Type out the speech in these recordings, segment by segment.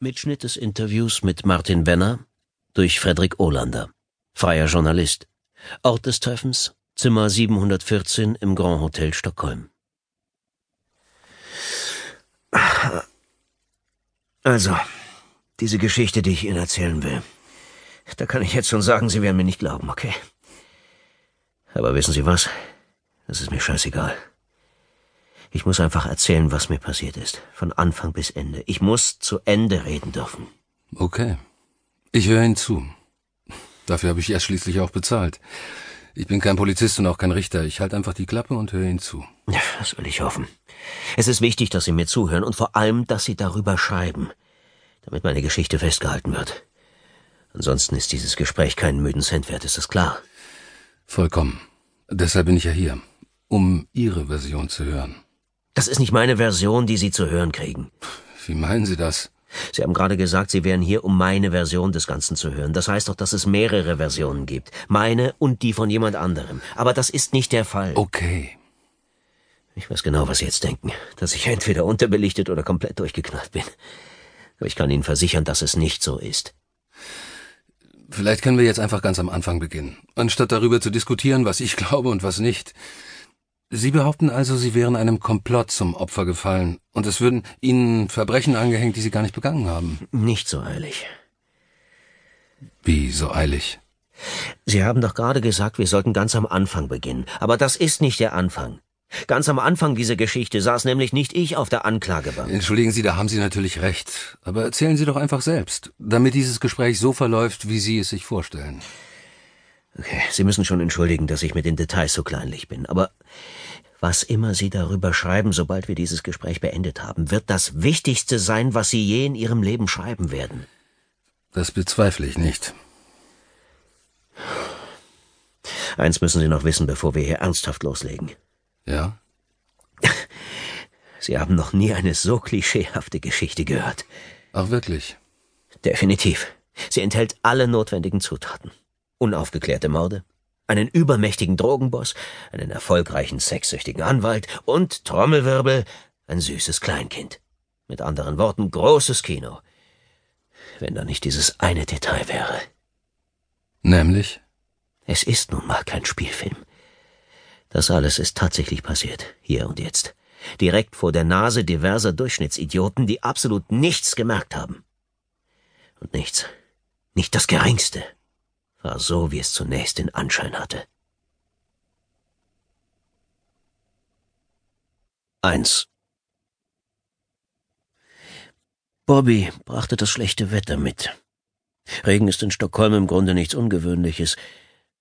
Mitschnitt des Interviews mit Martin Benner durch Frederik Olander, freier Journalist. Ort des Treffens Zimmer 714 im Grand Hotel Stockholm. Also, diese Geschichte, die ich Ihnen erzählen will, da kann ich jetzt schon sagen, Sie werden mir nicht glauben, okay? Aber wissen Sie was? Das ist mir scheißegal. Ich muss einfach erzählen, was mir passiert ist. Von Anfang bis Ende. Ich muss zu Ende reden dürfen. Okay. Ich höre Ihnen zu. Dafür habe ich ja schließlich auch bezahlt. Ich bin kein Polizist und auch kein Richter. Ich halte einfach die Klappe und höre Ihnen zu. Ja, das will ich hoffen. Es ist wichtig, dass Sie mir zuhören und vor allem, dass Sie darüber schreiben, damit meine Geschichte festgehalten wird. Ansonsten ist dieses Gespräch keinen müden Cent wert, ist das klar? Vollkommen. Deshalb bin ich ja hier, um Ihre Version zu hören. Das ist nicht meine Version, die Sie zu hören kriegen. Wie meinen Sie das? Sie haben gerade gesagt, Sie wären hier, um meine Version des Ganzen zu hören. Das heißt doch, dass es mehrere Versionen gibt. Meine und die von jemand anderem. Aber das ist nicht der Fall. Okay. Ich weiß genau, was Sie jetzt denken. Dass ich entweder unterbelichtet oder komplett durchgeknallt bin. Aber ich kann Ihnen versichern, dass es nicht so ist. Vielleicht können wir jetzt einfach ganz am Anfang beginnen. Anstatt darüber zu diskutieren, was ich glaube und was nicht. Sie behaupten also, Sie wären einem Komplott zum Opfer gefallen und es würden Ihnen Verbrechen angehängt, die Sie gar nicht begangen haben. Nicht so eilig. Wie so eilig? Sie haben doch gerade gesagt, wir sollten ganz am Anfang beginnen. Aber das ist nicht der Anfang. Ganz am Anfang dieser Geschichte saß nämlich nicht ich auf der Anklagebank. Entschuldigen Sie, da haben Sie natürlich recht. Aber erzählen Sie doch einfach selbst, damit dieses Gespräch so verläuft, wie Sie es sich vorstellen. Okay, Sie müssen schon entschuldigen, dass ich mit den Details so kleinlich bin, aber was immer Sie darüber schreiben, sobald wir dieses Gespräch beendet haben, wird das Wichtigste sein, was Sie je in Ihrem Leben schreiben werden. Das bezweifle ich nicht. Eins müssen Sie noch wissen, bevor wir hier ernsthaft loslegen. Ja? Sie haben noch nie eine so klischeehafte Geschichte gehört. Ach wirklich? Definitiv. Sie enthält alle notwendigen Zutaten unaufgeklärte Morde, einen übermächtigen Drogenboss, einen erfolgreichen sexsüchtigen Anwalt und Trommelwirbel, ein süßes Kleinkind. Mit anderen Worten, großes Kino. Wenn da nicht dieses eine Detail wäre. Nämlich? Es ist nun mal kein Spielfilm. Das alles ist tatsächlich passiert, hier und jetzt. Direkt vor der Nase diverser Durchschnittsidioten, die absolut nichts gemerkt haben. Und nichts, nicht das Geringste, war so, wie es zunächst den Anschein hatte. 1. Bobby brachte das schlechte Wetter mit. Regen ist in Stockholm im Grunde nichts Ungewöhnliches,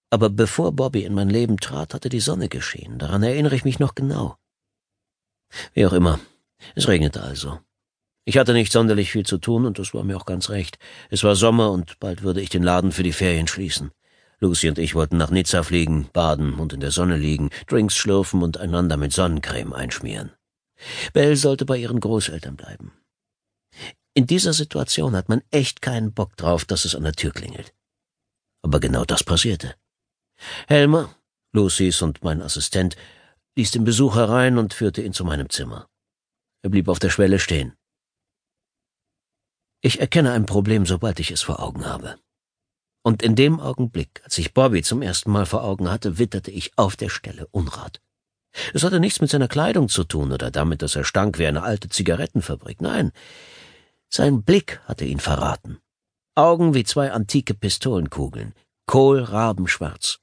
aber bevor Bobby in mein Leben trat, hatte die Sonne geschienen, daran erinnere ich mich noch genau. Wie auch immer, es regnete also. Ich hatte nicht sonderlich viel zu tun, und das war mir auch ganz recht. Es war Sommer, und bald würde ich den Laden für die Ferien schließen. Lucy und ich wollten nach Nizza fliegen, baden und in der Sonne liegen, Drinks schlürfen und einander mit Sonnencreme einschmieren. Belle sollte bei ihren Großeltern bleiben. In dieser Situation hat man echt keinen Bock drauf, dass es an der Tür klingelt. Aber genau das passierte. Helmer, Lucys und mein Assistent, ließ den Besuch herein und führte ihn zu meinem Zimmer. Er blieb auf der Schwelle stehen. Ich erkenne ein Problem, sobald ich es vor Augen habe. Und in dem Augenblick, als ich Bobby zum ersten Mal vor Augen hatte, witterte ich auf der Stelle Unrat. Es hatte nichts mit seiner Kleidung zu tun oder damit, dass er stank wie eine alte Zigarettenfabrik. Nein, sein Blick hatte ihn verraten. Augen wie zwei antike Pistolenkugeln, kohlrabenschwarz.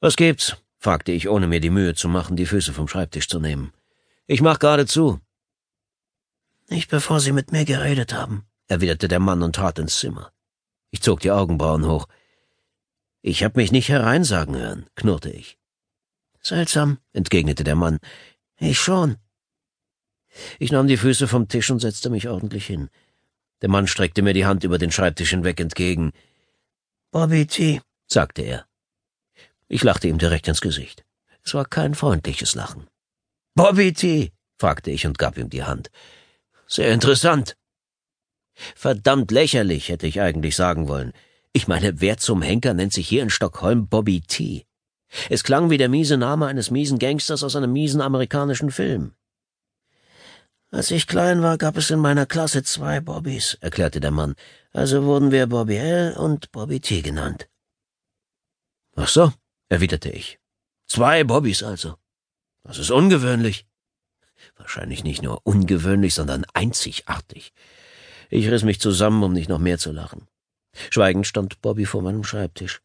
Was gibt's? fragte ich, ohne mir die Mühe zu machen, die Füße vom Schreibtisch zu nehmen. Ich mach gerade zu. Nicht bevor Sie mit mir geredet haben, erwiderte der Mann und trat ins Zimmer. Ich zog die Augenbrauen hoch. Ich hab mich nicht hereinsagen hören, knurrte ich. Seltsam, entgegnete der Mann. Ich schon. Ich nahm die Füße vom Tisch und setzte mich ordentlich hin. Der Mann streckte mir die Hand über den Schreibtisch hinweg entgegen. Bobby T., sagte er. Ich lachte ihm direkt ins Gesicht. Es war kein freundliches Lachen. Bobby T., fragte ich und gab ihm die Hand. Sehr interessant. Verdammt lächerlich, hätte ich eigentlich sagen wollen. Ich meine, wer zum Henker nennt sich hier in Stockholm Bobby T? Es klang wie der miese Name eines miesen Gangsters aus einem miesen amerikanischen Film. Als ich klein war, gab es in meiner Klasse zwei Bobbys, erklärte der Mann. Also wurden wir Bobby L und Bobby T genannt. Ach so, erwiderte ich. Zwei Bobbys also. Das ist ungewöhnlich. Wahrscheinlich nicht nur ungewöhnlich, sondern einzigartig. Ich riss mich zusammen, um nicht noch mehr zu lachen. Schweigend stand Bobby vor meinem Schreibtisch.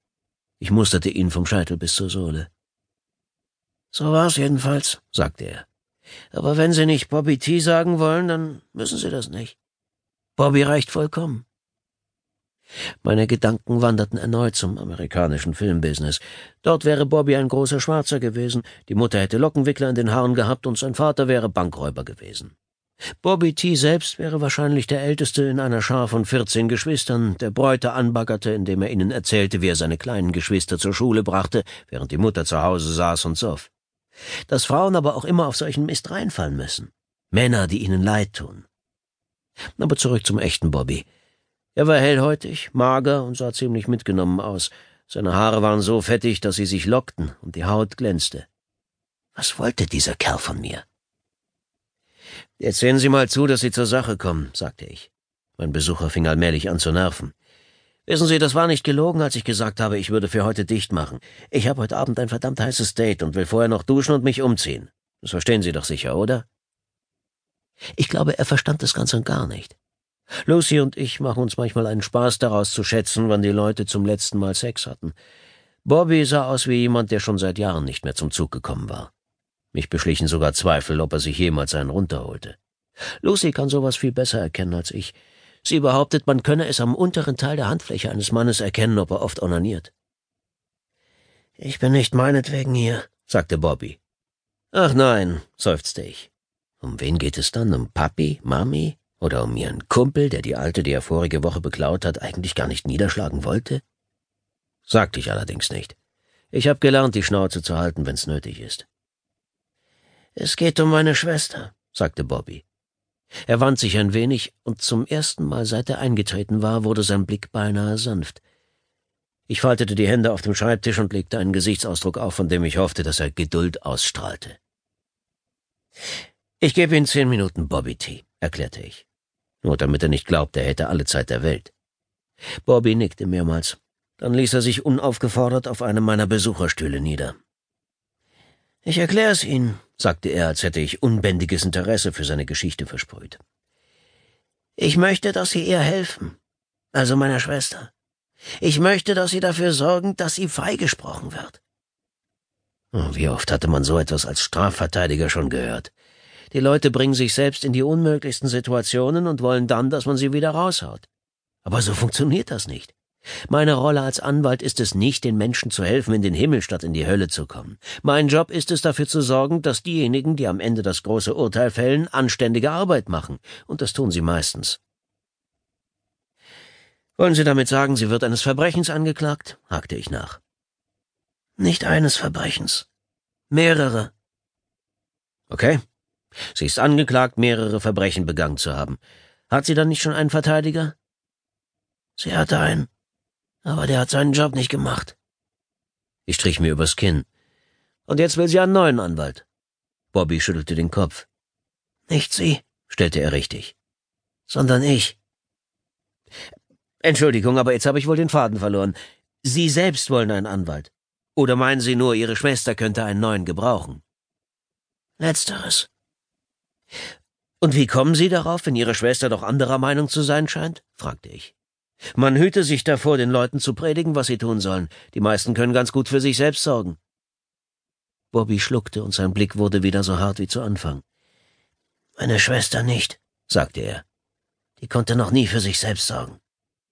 Ich musterte ihn vom Scheitel bis zur Sohle. So war's jedenfalls, sagte er. Aber wenn Sie nicht Bobby T sagen wollen, dann müssen Sie das nicht. Bobby reicht vollkommen. Meine Gedanken wanderten erneut zum amerikanischen Filmbusiness. Dort wäre Bobby ein großer Schwarzer gewesen, die Mutter hätte Lockenwickler in den Haaren gehabt und sein Vater wäre Bankräuber gewesen. Bobby T. selbst wäre wahrscheinlich der älteste in einer Schar von vierzehn Geschwistern, der Bräute anbaggerte, indem er ihnen erzählte, wie er seine kleinen Geschwister zur Schule brachte, während die Mutter zu Hause saß und soff. Dass Frauen aber auch immer auf solchen Mist reinfallen müssen. Männer, die ihnen leid tun. Aber zurück zum echten Bobby. Er war hellhäutig, mager und sah ziemlich mitgenommen aus. Seine Haare waren so fettig, dass sie sich lockten und die Haut glänzte. Was wollte dieser Kerl von mir? Jetzt sehen Sie mal zu, dass Sie zur Sache kommen, sagte ich. Mein Besucher fing allmählich an zu nerven. Wissen Sie, das war nicht gelogen, als ich gesagt habe, ich würde für heute dicht machen. Ich habe heute Abend ein verdammt heißes Date und will vorher noch duschen und mich umziehen. Das verstehen Sie doch sicher, oder? Ich glaube, er verstand das ganz und gar nicht. Lucy und ich machen uns manchmal einen Spaß daraus zu schätzen, wann die Leute zum letzten Mal Sex hatten. Bobby sah aus wie jemand, der schon seit Jahren nicht mehr zum Zug gekommen war. Mich beschlichen sogar Zweifel, ob er sich jemals einen runterholte. Lucy kann sowas viel besser erkennen als ich. Sie behauptet, man könne es am unteren Teil der Handfläche eines Mannes erkennen, ob er oft onaniert. Ich bin nicht meinetwegen hier, sagte Bobby. Ach nein, seufzte ich. Um wen geht es dann? Um Papi, Mami? Oder um ihren Kumpel, der die Alte, die er vorige Woche beklaut hat, eigentlich gar nicht niederschlagen wollte? Sagte ich allerdings nicht. Ich habe gelernt, die Schnauze zu halten, wenn's nötig ist. Es geht um meine Schwester, sagte Bobby. Er wand sich ein wenig, und zum ersten Mal seit er eingetreten war, wurde sein Blick beinahe sanft. Ich faltete die Hände auf dem Schreibtisch und legte einen Gesichtsausdruck auf, von dem ich hoffte, dass er Geduld ausstrahlte. Ich gebe Ihnen zehn Minuten Bobby T erklärte ich. Nur damit er nicht glaubt, er hätte alle Zeit der Welt. Bobby nickte mehrmals. Dann ließ er sich unaufgefordert auf einem meiner Besucherstühle nieder. Ich erkläre es Ihnen, sagte er, als hätte ich unbändiges Interesse für seine Geschichte versprüht. Ich möchte, dass Sie ihr helfen, also meiner Schwester. Ich möchte, dass Sie dafür sorgen, dass sie freigesprochen wird. Wie oft hatte man so etwas als Strafverteidiger schon gehört? Die Leute bringen sich selbst in die unmöglichsten Situationen und wollen dann, dass man sie wieder raushaut. Aber so funktioniert das nicht. Meine Rolle als Anwalt ist es nicht, den Menschen zu helfen, in den Himmel statt in die Hölle zu kommen. Mein Job ist es, dafür zu sorgen, dass diejenigen, die am Ende das große Urteil fällen, anständige Arbeit machen. Und das tun sie meistens. Wollen Sie damit sagen, sie wird eines Verbrechens angeklagt? hakte ich nach. Nicht eines Verbrechens. Mehrere. Okay, Sie ist angeklagt, mehrere Verbrechen begangen zu haben. Hat sie dann nicht schon einen Verteidiger? Sie hatte einen, aber der hat seinen Job nicht gemacht. Ich strich mir übers Kinn. Und jetzt will sie einen neuen Anwalt. Bobby schüttelte den Kopf. Nicht sie, stellte er richtig, sondern ich. Entschuldigung, aber jetzt habe ich wohl den Faden verloren. Sie selbst wollen einen Anwalt. Oder meinen Sie nur, Ihre Schwester könnte einen neuen gebrauchen? Letzteres. Und wie kommen Sie darauf, wenn Ihre Schwester doch anderer Meinung zu sein scheint? fragte ich. Man hüte sich davor, den Leuten zu predigen, was sie tun sollen. Die meisten können ganz gut für sich selbst sorgen. Bobby schluckte und sein Blick wurde wieder so hart wie zu Anfang. Meine Schwester nicht, sagte er. Die konnte noch nie für sich selbst sorgen.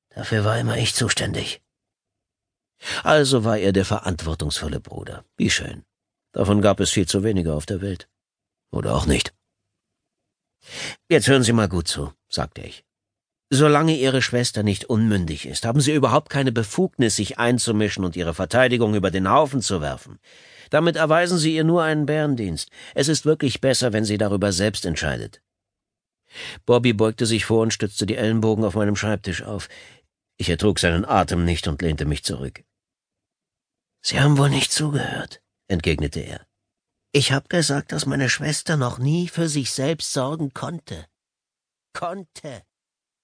Dafür war immer ich zuständig. Also war er der verantwortungsvolle Bruder. Wie schön. Davon gab es viel zu wenige auf der Welt. Oder auch nicht. Jetzt hören Sie mal gut zu, sagte ich. Solange Ihre Schwester nicht unmündig ist, haben Sie überhaupt keine Befugnis, sich einzumischen und Ihre Verteidigung über den Haufen zu werfen. Damit erweisen Sie ihr nur einen Bärendienst. Es ist wirklich besser, wenn sie darüber selbst entscheidet. Bobby beugte sich vor und stützte die Ellenbogen auf meinem Schreibtisch auf. Ich ertrug seinen Atem nicht und lehnte mich zurück. Sie haben wohl nicht zugehört, entgegnete er. Ich hab gesagt, dass meine Schwester noch nie für sich selbst sorgen konnte. Konnte.